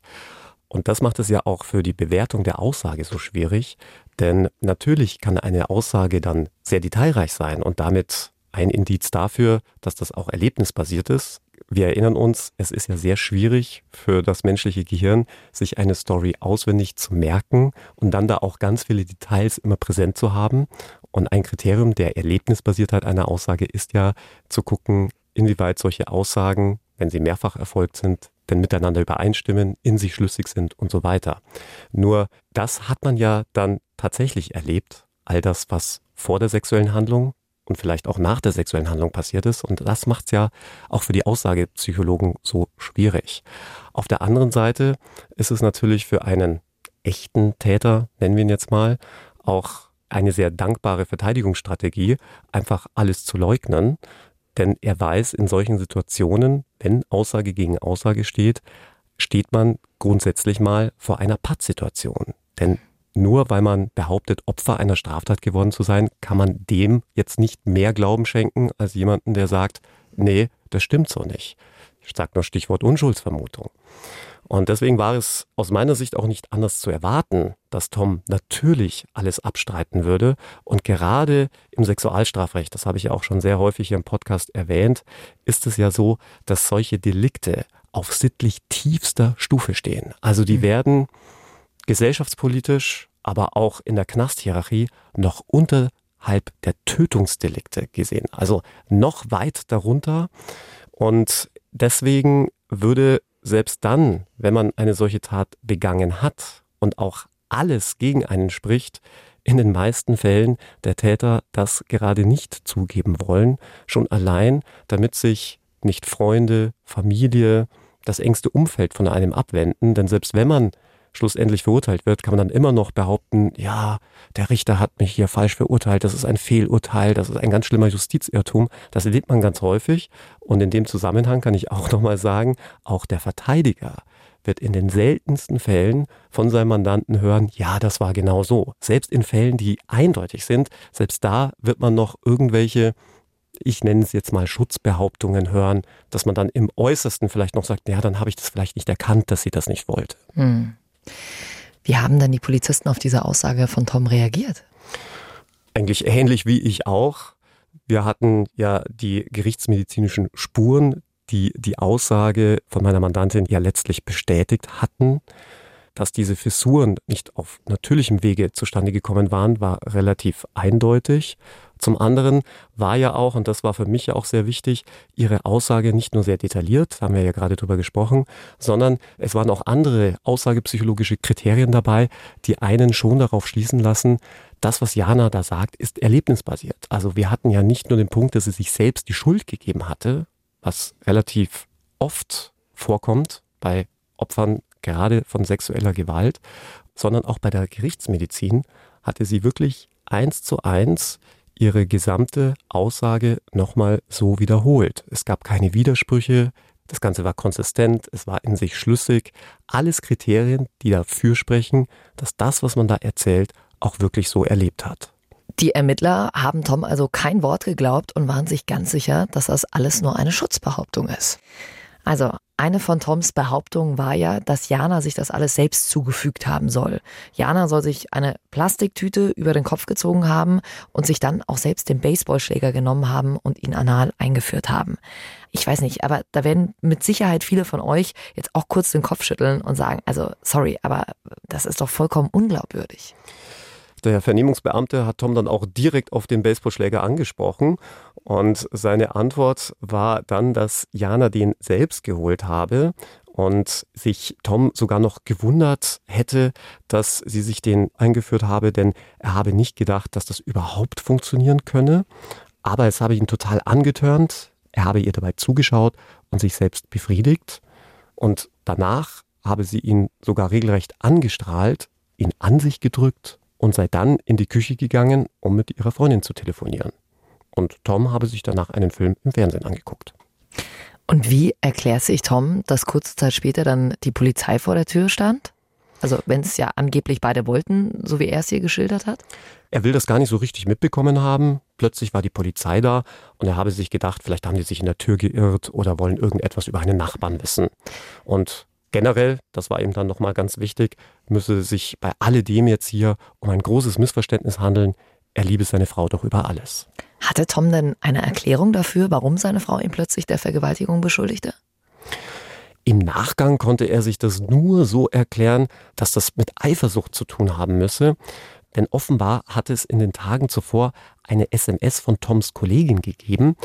Und das macht es ja auch für die Bewertung der Aussage so schwierig, denn natürlich kann eine Aussage dann sehr detailreich sein und damit ein Indiz dafür, dass das auch erlebnisbasiert ist. Wir erinnern uns, es ist ja sehr schwierig für das menschliche Gehirn, sich eine Story auswendig zu merken und dann da auch ganz viele Details immer präsent zu haben. Und ein Kriterium der Erlebnisbasiertheit einer Aussage ist ja zu gucken, inwieweit solche Aussagen, wenn sie mehrfach erfolgt sind, denn miteinander übereinstimmen, in sich schlüssig sind und so weiter. Nur das hat man ja dann tatsächlich erlebt, all das, was vor der sexuellen Handlung und vielleicht auch nach der sexuellen Handlung passiert ist. Und das macht es ja auch für die Aussagepsychologen so schwierig. Auf der anderen Seite ist es natürlich für einen echten Täter, nennen wir ihn jetzt mal, auch eine sehr dankbare Verteidigungsstrategie, einfach alles zu leugnen. Denn er weiß, in solchen Situationen, wenn Aussage gegen Aussage steht, steht man grundsätzlich mal vor einer Pattsituation. Denn nur weil man behauptet, Opfer einer Straftat geworden zu sein, kann man dem jetzt nicht mehr Glauben schenken als jemanden, der sagt, nee, das stimmt so nicht. Ich sage nur Stichwort Unschuldsvermutung. Und deswegen war es aus meiner Sicht auch nicht anders zu erwarten, dass Tom natürlich alles abstreiten würde. Und gerade im Sexualstrafrecht, das habe ich ja auch schon sehr häufig hier im Podcast erwähnt, ist es ja so, dass solche Delikte auf sittlich tiefster Stufe stehen. Also die mhm. werden gesellschaftspolitisch, aber auch in der Knasthierarchie noch unterhalb der Tötungsdelikte gesehen. Also noch weit darunter. Und deswegen würde selbst dann, wenn man eine solche Tat begangen hat und auch alles gegen einen spricht, in den meisten Fällen der Täter das gerade nicht zugeben wollen, schon allein, damit sich nicht Freunde, Familie, das engste Umfeld von einem abwenden. Denn selbst wenn man schlussendlich verurteilt wird, kann man dann immer noch behaupten, ja, der Richter hat mich hier falsch verurteilt, das ist ein Fehlurteil, das ist ein ganz schlimmer Justizirrtum. Das erlebt man ganz häufig. Und in dem Zusammenhang kann ich auch nochmal sagen, auch der Verteidiger wird in den seltensten Fällen von seinem Mandanten hören, ja, das war genau so. Selbst in Fällen, die eindeutig sind, selbst da wird man noch irgendwelche ich nenne es jetzt mal Schutzbehauptungen hören, dass man dann im Äußersten vielleicht noch sagt, ja, dann habe ich das vielleicht nicht erkannt, dass sie das nicht wollte. Hm. Wie haben dann die Polizisten auf diese Aussage von Tom reagiert? Eigentlich ähnlich wie ich auch. Wir hatten ja die gerichtsmedizinischen Spuren, die die Aussage von meiner Mandantin ja letztlich bestätigt hatten. Dass diese Fissuren nicht auf natürlichem Wege zustande gekommen waren, war relativ eindeutig. Zum anderen war ja auch, und das war für mich ja auch sehr wichtig, ihre Aussage nicht nur sehr detailliert, haben wir ja gerade drüber gesprochen, sondern es waren auch andere aussagepsychologische Kriterien dabei, die einen schon darauf schließen lassen, das, was Jana da sagt, ist erlebnisbasiert. Also wir hatten ja nicht nur den Punkt, dass sie sich selbst die Schuld gegeben hatte, was relativ oft vorkommt bei Opfern gerade von sexueller Gewalt, sondern auch bei der Gerichtsmedizin hatte sie wirklich eins zu eins ihre gesamte Aussage nochmal so wiederholt. Es gab keine Widersprüche, das Ganze war konsistent, es war in sich schlüssig. Alles Kriterien, die dafür sprechen, dass das, was man da erzählt, auch wirklich so erlebt hat. Die Ermittler haben Tom also kein Wort geglaubt und waren sich ganz sicher, dass das alles nur eine Schutzbehauptung ist. Also eine von Toms Behauptungen war ja, dass Jana sich das alles selbst zugefügt haben soll. Jana soll sich eine Plastiktüte über den Kopf gezogen haben und sich dann auch selbst den Baseballschläger genommen haben und ihn anal eingeführt haben. Ich weiß nicht, aber da werden mit Sicherheit viele von euch jetzt auch kurz den Kopf schütteln und sagen, also sorry, aber das ist doch vollkommen unglaubwürdig. Der Vernehmungsbeamte hat Tom dann auch direkt auf den Baseballschläger angesprochen und seine Antwort war dann, dass Jana den selbst geholt habe und sich Tom sogar noch gewundert hätte, dass sie sich den eingeführt habe, denn er habe nicht gedacht, dass das überhaupt funktionieren könne. Aber es habe ihn total angetörnt. Er habe ihr dabei zugeschaut und sich selbst befriedigt. Und danach habe sie ihn sogar regelrecht angestrahlt, ihn an sich gedrückt und sei dann in die Küche gegangen, um mit ihrer Freundin zu telefonieren. Und Tom habe sich danach einen Film im Fernsehen angeguckt. Und wie erklärt sich Tom, dass kurze Zeit später dann die Polizei vor der Tür stand? Also wenn es ja angeblich beide wollten, so wie er es hier geschildert hat? Er will das gar nicht so richtig mitbekommen haben. Plötzlich war die Polizei da und er habe sich gedacht, vielleicht haben die sich in der Tür geirrt oder wollen irgendetwas über einen Nachbarn wissen. Und generell, das war ihm dann nochmal ganz wichtig, müsse sich bei alledem jetzt hier um ein großes Missverständnis handeln. Er liebe seine Frau doch über alles. Hatte Tom denn eine Erklärung dafür, warum seine Frau ihn plötzlich der Vergewaltigung beschuldigte? Im Nachgang konnte er sich das nur so erklären, dass das mit Eifersucht zu tun haben müsse. Denn offenbar hatte es in den Tagen zuvor eine SMS von Toms Kollegin gegeben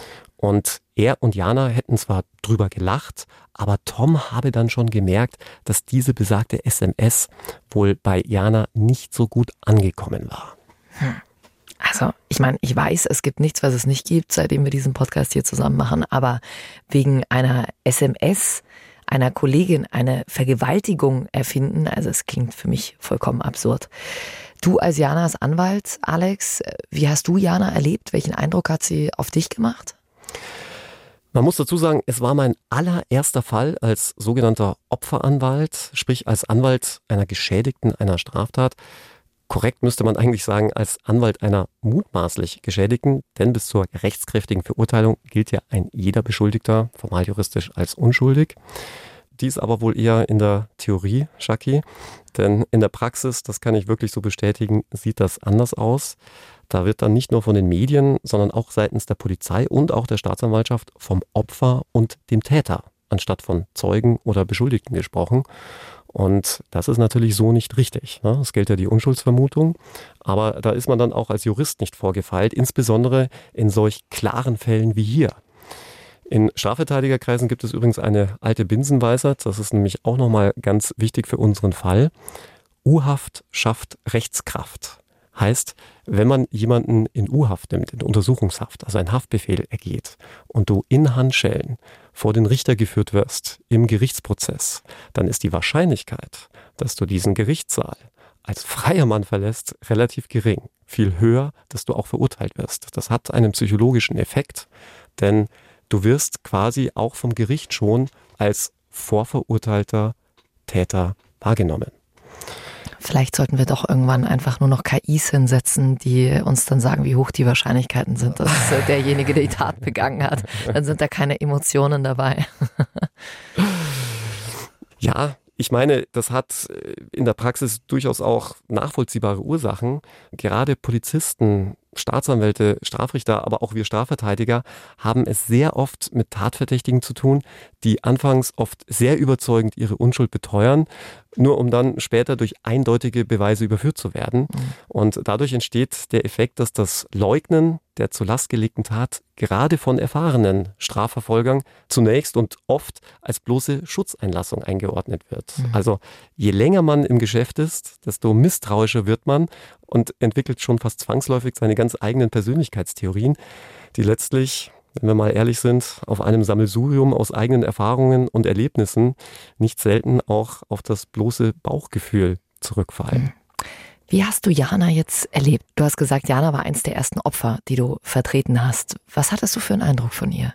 und er und Jana hätten zwar drüber gelacht, aber Tom habe dann schon gemerkt, dass diese besagte SMS wohl bei Jana nicht so gut angekommen war. Hm. Also, ich meine, ich weiß, es gibt nichts, was es nicht gibt, seitdem wir diesen Podcast hier zusammen machen, aber wegen einer SMS einer Kollegin eine Vergewaltigung erfinden, also es klingt für mich vollkommen absurd. Du als Janas Anwalt, Alex, wie hast du Jana erlebt? Welchen Eindruck hat sie auf dich gemacht? Man muss dazu sagen, es war mein allererster Fall als sogenannter Opferanwalt, sprich als Anwalt einer Geschädigten einer Straftat korrekt müsste man eigentlich sagen, als Anwalt einer mutmaßlich Geschädigten, denn bis zur rechtskräftigen Verurteilung gilt ja ein jeder Beschuldigter formal juristisch als unschuldig. Dies aber wohl eher in der Theorie, Shaki, denn in der Praxis, das kann ich wirklich so bestätigen, sieht das anders aus. Da wird dann nicht nur von den Medien, sondern auch seitens der Polizei und auch der Staatsanwaltschaft vom Opfer und dem Täter anstatt von Zeugen oder Beschuldigten gesprochen. Und das ist natürlich so nicht richtig. Ne? Es gilt ja die Unschuldsvermutung, aber da ist man dann auch als Jurist nicht vorgefeilt, insbesondere in solch klaren Fällen wie hier. In Strafverteidigerkreisen gibt es übrigens eine alte Binsenweisheit, das ist nämlich auch nochmal ganz wichtig für unseren Fall. U-Haft schafft Rechtskraft. Heißt, wenn man jemanden in U-Haft nimmt, in Untersuchungshaft, also ein Haftbefehl ergeht und du in Handschellen vor den Richter geführt wirst im Gerichtsprozess, dann ist die Wahrscheinlichkeit, dass du diesen Gerichtssaal als freier Mann verlässt, relativ gering. Viel höher, dass du auch verurteilt wirst. Das hat einen psychologischen Effekt, denn du wirst quasi auch vom Gericht schon als vorverurteilter Täter wahrgenommen. Vielleicht sollten wir doch irgendwann einfach nur noch KIs hinsetzen, die uns dann sagen, wie hoch die Wahrscheinlichkeiten sind, dass äh, derjenige die Tat begangen hat. Dann sind da keine Emotionen dabei. ja, ich meine, das hat äh, in der Praxis durchaus auch nachvollziehbare Ursachen. Gerade Polizisten Staatsanwälte, Strafrichter, aber auch wir Strafverteidiger haben es sehr oft mit Tatverdächtigen zu tun, die anfangs oft sehr überzeugend ihre Unschuld beteuern, nur um dann später durch eindeutige Beweise überführt zu werden. Mhm. Und dadurch entsteht der Effekt, dass das Leugnen der zur Last gelegten Tat gerade von erfahrenen Strafverfolgern zunächst und oft als bloße Schutzeinlassung eingeordnet wird. Mhm. Also je länger man im Geschäft ist, desto misstrauischer wird man und entwickelt schon fast zwangsläufig seine ganz eigenen Persönlichkeitstheorien, die letztlich wenn wir mal ehrlich sind, auf einem Sammelsurium aus eigenen Erfahrungen und Erlebnissen nicht selten auch auf das bloße Bauchgefühl zurückfallen. Wie hast du Jana jetzt erlebt? Du hast gesagt, Jana war eins der ersten Opfer, die du vertreten hast. Was hattest du für einen Eindruck von ihr?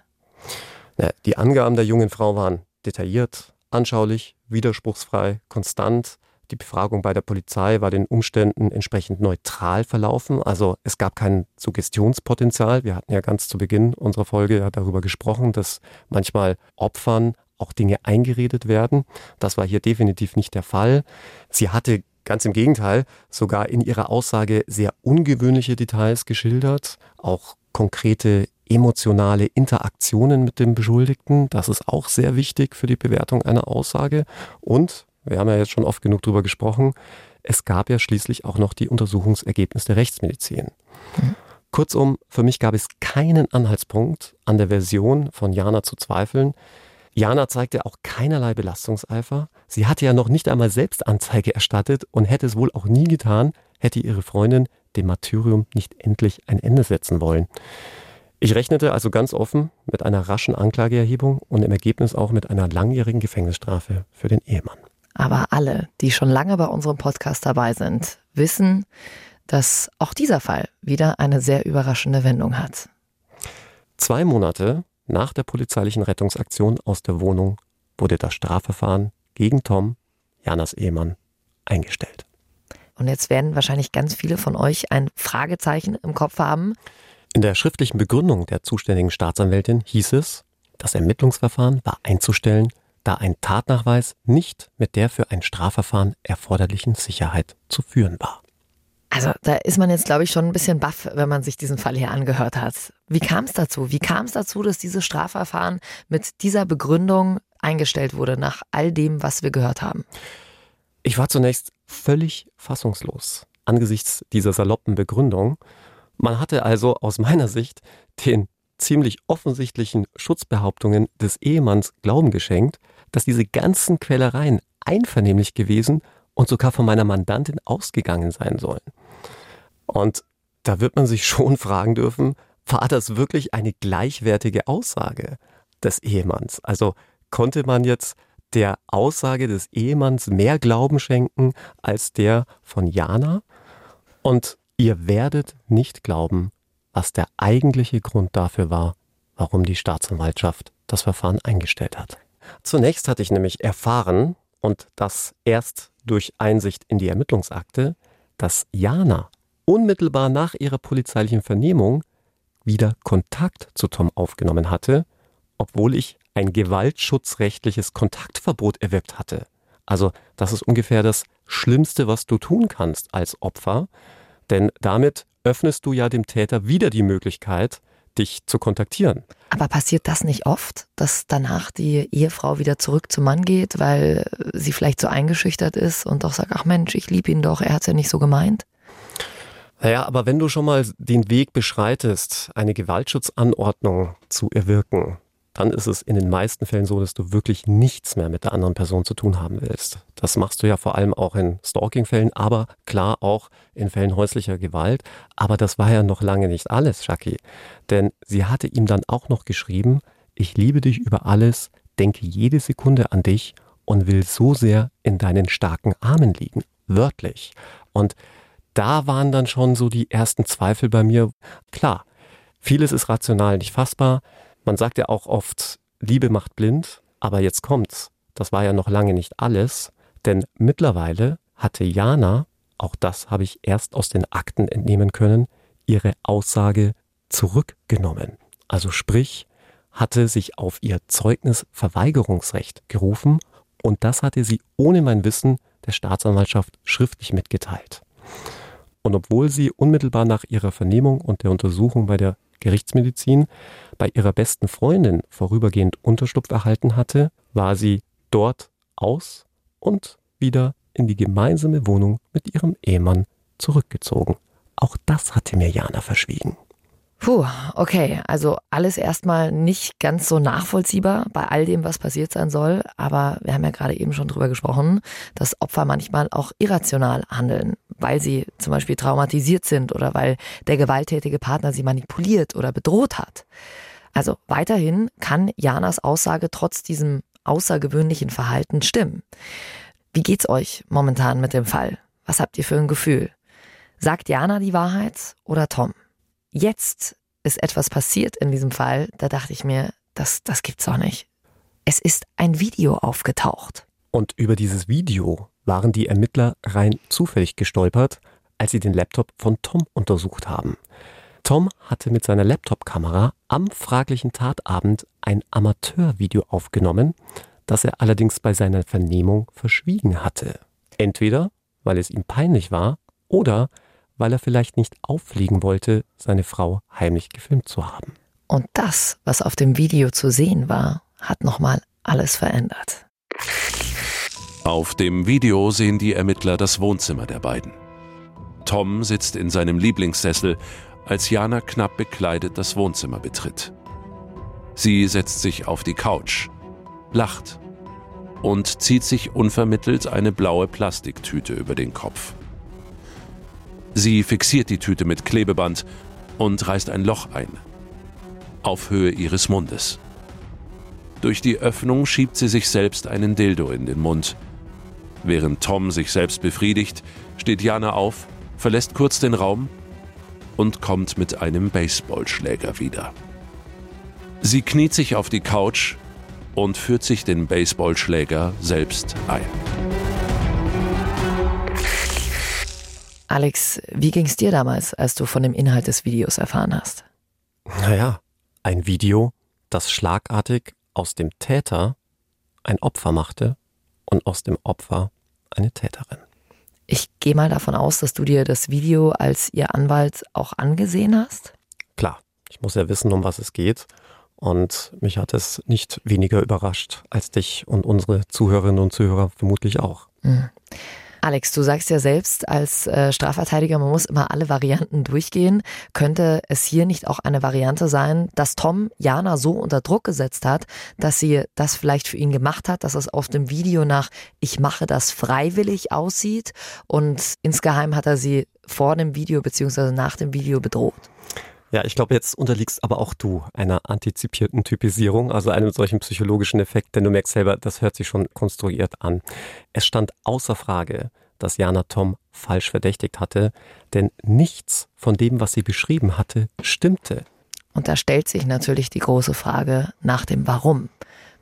Die Angaben der jungen Frau waren detailliert, anschaulich, widerspruchsfrei, konstant. Die Befragung bei der Polizei war den Umständen entsprechend neutral verlaufen. Also es gab kein Suggestionspotenzial. Wir hatten ja ganz zu Beginn unserer Folge darüber gesprochen, dass manchmal Opfern auch Dinge eingeredet werden. Das war hier definitiv nicht der Fall. Sie hatte ganz im Gegenteil sogar in ihrer Aussage sehr ungewöhnliche Details geschildert, auch konkrete emotionale Interaktionen mit dem Beschuldigten. Das ist auch sehr wichtig für die Bewertung einer Aussage. Und wir haben ja jetzt schon oft genug darüber gesprochen, es gab ja schließlich auch noch die Untersuchungsergebnisse der Rechtsmedizin. Mhm. Kurzum, für mich gab es keinen Anhaltspunkt an der Version von Jana zu zweifeln. Jana zeigte auch keinerlei Belastungseifer. Sie hatte ja noch nicht einmal selbst Anzeige erstattet und hätte es wohl auch nie getan, hätte ihre Freundin dem Martyrium nicht endlich ein Ende setzen wollen. Ich rechnete also ganz offen mit einer raschen Anklageerhebung und im Ergebnis auch mit einer langjährigen Gefängnisstrafe für den Ehemann. Aber alle, die schon lange bei unserem Podcast dabei sind, wissen, dass auch dieser Fall wieder eine sehr überraschende Wendung hat. Zwei Monate nach der polizeilichen Rettungsaktion aus der Wohnung wurde das Strafverfahren gegen Tom, Janas Ehemann, eingestellt. Und jetzt werden wahrscheinlich ganz viele von euch ein Fragezeichen im Kopf haben. In der schriftlichen Begründung der zuständigen Staatsanwältin hieß es, das Ermittlungsverfahren war einzustellen, da ein Tatnachweis nicht mit der für ein Strafverfahren erforderlichen Sicherheit zu führen war. Also da ist man jetzt, glaube ich, schon ein bisschen baff, wenn man sich diesen Fall hier angehört hat. Wie kam es dazu? Wie kam es dazu, dass dieses Strafverfahren mit dieser Begründung eingestellt wurde, nach all dem, was wir gehört haben? Ich war zunächst völlig fassungslos angesichts dieser saloppen Begründung. Man hatte also aus meiner Sicht den ziemlich offensichtlichen Schutzbehauptungen des Ehemanns Glauben geschenkt, dass diese ganzen Quälereien einvernehmlich gewesen und sogar von meiner Mandantin ausgegangen sein sollen. Und da wird man sich schon fragen dürfen, war das wirklich eine gleichwertige Aussage des Ehemanns? Also konnte man jetzt der Aussage des Ehemanns mehr Glauben schenken als der von Jana? Und ihr werdet nicht glauben, was der eigentliche Grund dafür war, warum die Staatsanwaltschaft das Verfahren eingestellt hat. Zunächst hatte ich nämlich erfahren, und das erst durch Einsicht in die Ermittlungsakte, dass Jana unmittelbar nach ihrer polizeilichen Vernehmung wieder Kontakt zu Tom aufgenommen hatte, obwohl ich ein gewaltschutzrechtliches Kontaktverbot erwirkt hatte. Also das ist ungefähr das Schlimmste, was du tun kannst als Opfer, denn damit öffnest du ja dem Täter wieder die Möglichkeit, dich zu kontaktieren. Aber passiert das nicht oft, dass danach die Ehefrau wieder zurück zum Mann geht, weil sie vielleicht so eingeschüchtert ist und doch sagt, ach Mensch, ich liebe ihn doch, er hat es ja nicht so gemeint? Naja, aber wenn du schon mal den Weg beschreitest, eine Gewaltschutzanordnung zu erwirken, dann ist es in den meisten Fällen so, dass du wirklich nichts mehr mit der anderen Person zu tun haben willst. Das machst du ja vor allem auch in Stalking-Fällen, aber klar auch in Fällen häuslicher Gewalt. Aber das war ja noch lange nicht alles, Shaki. Denn sie hatte ihm dann auch noch geschrieben, ich liebe dich über alles, denke jede Sekunde an dich und will so sehr in deinen starken Armen liegen. Wörtlich. Und da waren dann schon so die ersten Zweifel bei mir. Klar, vieles ist rational nicht fassbar. Man sagt ja auch oft, Liebe macht blind, aber jetzt kommt's. Das war ja noch lange nicht alles, denn mittlerweile hatte Jana, auch das habe ich erst aus den Akten entnehmen können, ihre Aussage zurückgenommen. Also sprich, hatte sich auf ihr Zeugnisverweigerungsrecht gerufen und das hatte sie ohne mein Wissen der Staatsanwaltschaft schriftlich mitgeteilt. Und obwohl sie unmittelbar nach ihrer Vernehmung und der Untersuchung bei der Gerichtsmedizin bei ihrer besten Freundin vorübergehend Unterschlupf erhalten hatte, war sie dort aus und wieder in die gemeinsame Wohnung mit ihrem Ehemann zurückgezogen. Auch das hatte mir Jana verschwiegen. Puh, okay, also alles erstmal nicht ganz so nachvollziehbar bei all dem, was passiert sein soll. Aber wir haben ja gerade eben schon drüber gesprochen, dass Opfer manchmal auch irrational handeln, weil sie zum Beispiel traumatisiert sind oder weil der gewalttätige Partner sie manipuliert oder bedroht hat. Also weiterhin kann Janas Aussage trotz diesem außergewöhnlichen Verhalten stimmen. Wie geht's euch momentan mit dem Fall? Was habt ihr für ein Gefühl? Sagt Jana die Wahrheit oder Tom? Jetzt ist etwas passiert in diesem Fall, da dachte ich mir, das, das gibt's doch nicht. Es ist ein Video aufgetaucht. Und über dieses Video waren die Ermittler rein zufällig gestolpert, als sie den Laptop von Tom untersucht haben. Tom hatte mit seiner Laptop-Kamera am fraglichen Tatabend ein Amateurvideo aufgenommen, das er allerdings bei seiner Vernehmung verschwiegen hatte. Entweder weil es ihm peinlich war oder weil er vielleicht nicht auffliegen wollte, seine Frau heimlich gefilmt zu haben. Und das, was auf dem Video zu sehen war, hat nochmal alles verändert. Auf dem Video sehen die Ermittler das Wohnzimmer der beiden. Tom sitzt in seinem Lieblingssessel, als Jana knapp bekleidet das Wohnzimmer betritt. Sie setzt sich auf die Couch, lacht und zieht sich unvermittelt eine blaue Plastiktüte über den Kopf. Sie fixiert die Tüte mit Klebeband und reißt ein Loch ein. Auf Höhe ihres Mundes. Durch die Öffnung schiebt sie sich selbst einen Dildo in den Mund. Während Tom sich selbst befriedigt, steht Jana auf, verlässt kurz den Raum und kommt mit einem Baseballschläger wieder. Sie kniet sich auf die Couch und führt sich den Baseballschläger selbst ein. Alex, wie ging es dir damals, als du von dem Inhalt des Videos erfahren hast? Naja, ein Video, das schlagartig aus dem Täter ein Opfer machte und aus dem Opfer eine Täterin. Ich gehe mal davon aus, dass du dir das Video als ihr Anwalt auch angesehen hast? Klar, ich muss ja wissen, um was es geht. Und mich hat es nicht weniger überrascht als dich und unsere Zuhörerinnen und Zuhörer vermutlich auch. Mhm. Alex, du sagst ja selbst als äh, Strafverteidiger, man muss immer alle Varianten durchgehen. Könnte es hier nicht auch eine Variante sein, dass Tom Jana so unter Druck gesetzt hat, dass sie das vielleicht für ihn gemacht hat, dass es auf dem Video nach ich mache das freiwillig aussieht und insgeheim hat er sie vor dem Video beziehungsweise nach dem Video bedroht? Ja, ich glaube, jetzt unterliegst aber auch du einer antizipierten Typisierung, also einem solchen psychologischen Effekt, denn du merkst selber, das hört sich schon konstruiert an. Es stand außer Frage, dass Jana Tom falsch verdächtigt hatte, denn nichts von dem, was sie beschrieben hatte, stimmte. Und da stellt sich natürlich die große Frage nach dem Warum.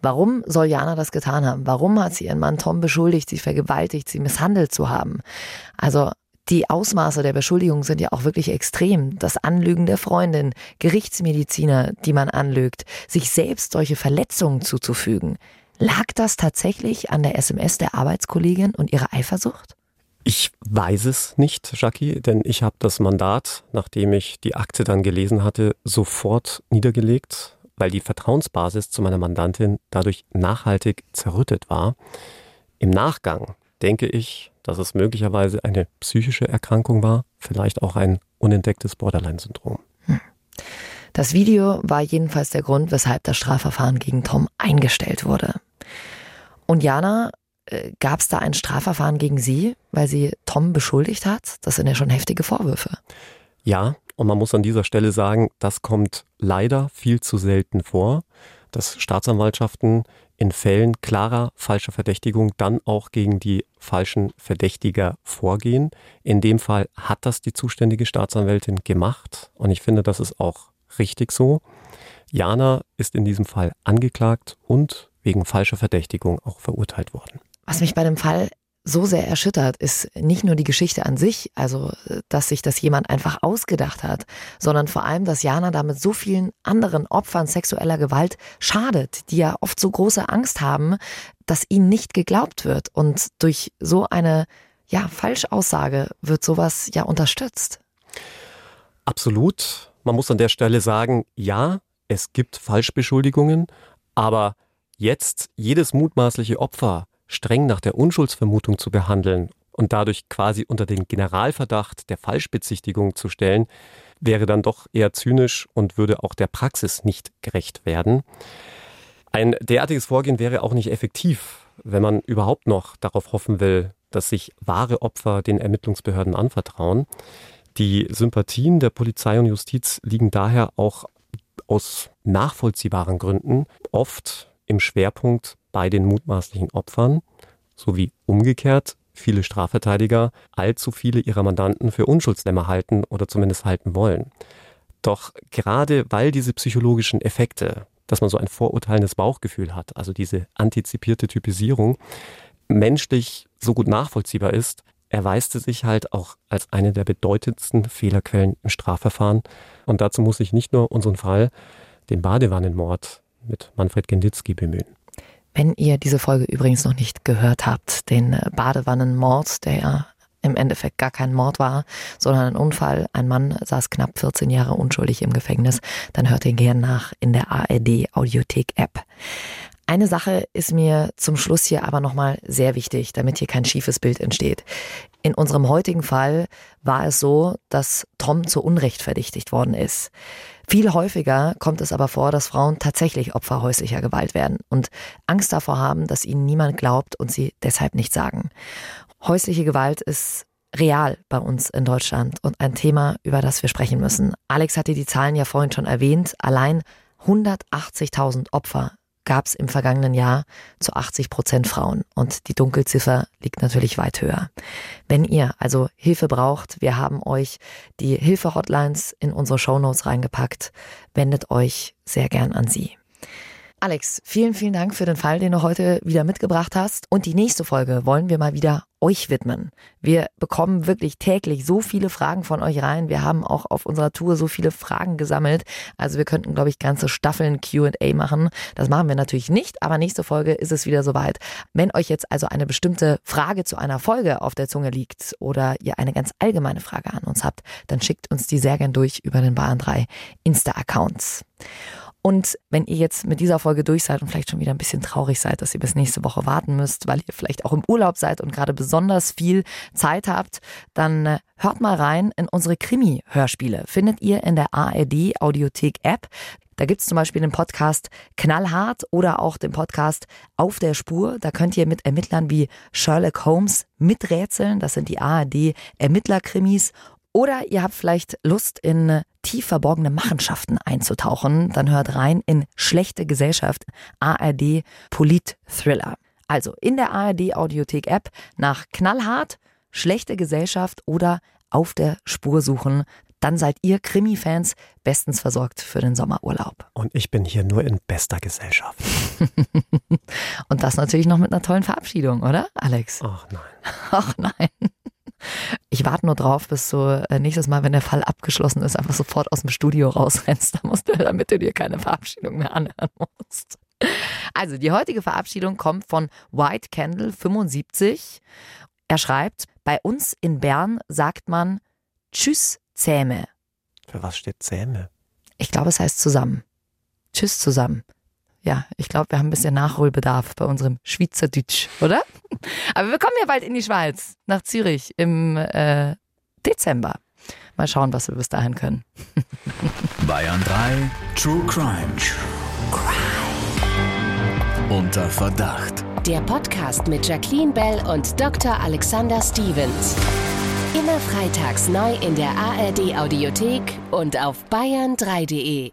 Warum soll Jana das getan haben? Warum hat sie ihren Mann Tom beschuldigt, sie vergewaltigt, sie misshandelt zu haben? Also die Ausmaße der Beschuldigung sind ja auch wirklich extrem. Das Anlügen der Freundin, Gerichtsmediziner, die man anlügt, sich selbst solche Verletzungen zuzufügen. Lag das tatsächlich an der SMS der Arbeitskollegin und ihrer Eifersucht? Ich weiß es nicht, Jackie, denn ich habe das Mandat, nachdem ich die Akte dann gelesen hatte, sofort niedergelegt, weil die Vertrauensbasis zu meiner Mandantin dadurch nachhaltig zerrüttet war. Im Nachgang denke ich, dass es möglicherweise eine psychische Erkrankung war, vielleicht auch ein unentdecktes Borderline-Syndrom. Hm. Das Video war jedenfalls der Grund, weshalb das Strafverfahren gegen Tom eingestellt wurde. Und Jana, äh, gab es da ein Strafverfahren gegen sie, weil sie Tom beschuldigt hat? Das sind ja schon heftige Vorwürfe. Ja, und man muss an dieser Stelle sagen, das kommt leider viel zu selten vor, dass Staatsanwaltschaften in Fällen klarer falscher Verdächtigung dann auch gegen die falschen Verdächtiger vorgehen. In dem Fall hat das die zuständige Staatsanwältin gemacht und ich finde, das ist auch richtig so. Jana ist in diesem Fall angeklagt und wegen falscher Verdächtigung auch verurteilt worden. Was mich bei dem Fall so sehr erschüttert, ist nicht nur die Geschichte an sich, also dass sich das jemand einfach ausgedacht hat, sondern vor allem, dass Jana damit so vielen anderen Opfern sexueller Gewalt schadet, die ja oft so große Angst haben, dass ihnen nicht geglaubt wird. Und durch so eine ja, Falschaussage wird sowas ja unterstützt. Absolut. Man muss an der Stelle sagen, ja, es gibt Falschbeschuldigungen, aber jetzt jedes mutmaßliche Opfer streng nach der Unschuldsvermutung zu behandeln und dadurch quasi unter den Generalverdacht der Falschbezichtigung zu stellen, wäre dann doch eher zynisch und würde auch der Praxis nicht gerecht werden. Ein derartiges Vorgehen wäre auch nicht effektiv, wenn man überhaupt noch darauf hoffen will, dass sich wahre Opfer den Ermittlungsbehörden anvertrauen. Die Sympathien der Polizei und Justiz liegen daher auch aus nachvollziehbaren Gründen oft im Schwerpunkt bei den mutmaßlichen Opfern sowie umgekehrt viele Strafverteidiger allzu viele ihrer Mandanten für Unschuldslämmer halten oder zumindest halten wollen. Doch gerade weil diese psychologischen Effekte, dass man so ein vorurteilendes Bauchgefühl hat, also diese antizipierte Typisierung, menschlich so gut nachvollziehbar ist, erweist es sich halt auch als eine der bedeutendsten Fehlerquellen im Strafverfahren. Und dazu muss ich nicht nur unseren Fall, den Badewannenmord mit Manfred Genditzki bemühen. Wenn ihr diese Folge übrigens noch nicht gehört habt, den Badewannenmord, der ja im Endeffekt gar kein Mord war, sondern ein Unfall. Ein Mann saß knapp 14 Jahre unschuldig im Gefängnis. Dann hört ihr gern nach in der ARD Audiothek App. Eine Sache ist mir zum Schluss hier aber nochmal sehr wichtig, damit hier kein schiefes Bild entsteht. In unserem heutigen Fall war es so, dass Tom zu Unrecht verdächtigt worden ist. Viel häufiger kommt es aber vor, dass Frauen tatsächlich Opfer häuslicher Gewalt werden und Angst davor haben, dass ihnen niemand glaubt und sie deshalb nichts sagen. Häusliche Gewalt ist real bei uns in Deutschland und ein Thema, über das wir sprechen müssen. Alex hatte die Zahlen ja vorhin schon erwähnt. Allein 180.000 Opfer gab es im vergangenen Jahr zu 80 Prozent Frauen und die Dunkelziffer liegt natürlich weit höher. Wenn ihr also Hilfe braucht, wir haben euch die Hilfe-Hotlines in unsere Shownotes reingepackt. Wendet euch sehr gern an sie. Alex, vielen, vielen Dank für den Fall, den du heute wieder mitgebracht hast. Und die nächste Folge wollen wir mal wieder euch widmen. Wir bekommen wirklich täglich so viele Fragen von euch rein. Wir haben auch auf unserer Tour so viele Fragen gesammelt. Also wir könnten, glaube ich, ganze Staffeln QA machen. Das machen wir natürlich nicht, aber nächste Folge ist es wieder soweit. Wenn euch jetzt also eine bestimmte Frage zu einer Folge auf der Zunge liegt oder ihr eine ganz allgemeine Frage an uns habt, dann schickt uns die sehr gern durch über den Bayern 3 Insta-Accounts. Und wenn ihr jetzt mit dieser Folge durch seid und vielleicht schon wieder ein bisschen traurig seid, dass ihr bis nächste Woche warten müsst, weil ihr vielleicht auch im Urlaub seid und gerade besonders viel Zeit habt, dann äh, hört mal rein in unsere Krimi-Hörspiele. Findet ihr in der ARD Audiothek App. Da gibt's zum Beispiel den Podcast Knallhart oder auch den Podcast Auf der Spur. Da könnt ihr mit Ermittlern wie Sherlock Holmes miträtseln. Das sind die ARD Ermittlerkrimis. Oder ihr habt vielleicht Lust, in tief verborgene Machenschaften einzutauchen, dann hört rein in Schlechte Gesellschaft, ARD Polit-Thriller. Also in der ARD Audiothek App nach Knallhart, Schlechte Gesellschaft oder Auf der Spur suchen. Dann seid ihr Krimi-Fans bestens versorgt für den Sommerurlaub. Und ich bin hier nur in bester Gesellschaft. Und das natürlich noch mit einer tollen Verabschiedung, oder, Alex? Ach nein. Ach nein. Ich warte nur drauf, bis du äh, nächstes Mal, wenn der Fall abgeschlossen ist, einfach sofort aus dem Studio rausrennst, damit du dir keine Verabschiedung mehr anhören musst. Also, die heutige Verabschiedung kommt von White Candle 75. Er schreibt, bei uns in Bern sagt man Tschüss Zähme. Für was steht Zähme? Ich glaube, es heißt zusammen. Tschüss zusammen ja, ich glaube, wir haben ein bisschen Nachholbedarf bei unserem Schweizerdeutsch, oder? Aber wir kommen ja bald in die Schweiz, nach Zürich im äh, Dezember. Mal schauen, was wir bis dahin können. Bayern 3 True Crime. True Crime. Unter Verdacht. Der Podcast mit Jacqueline Bell und Dr. Alexander Stevens. Immer freitags neu in der ARD Audiothek und auf bayern3.de.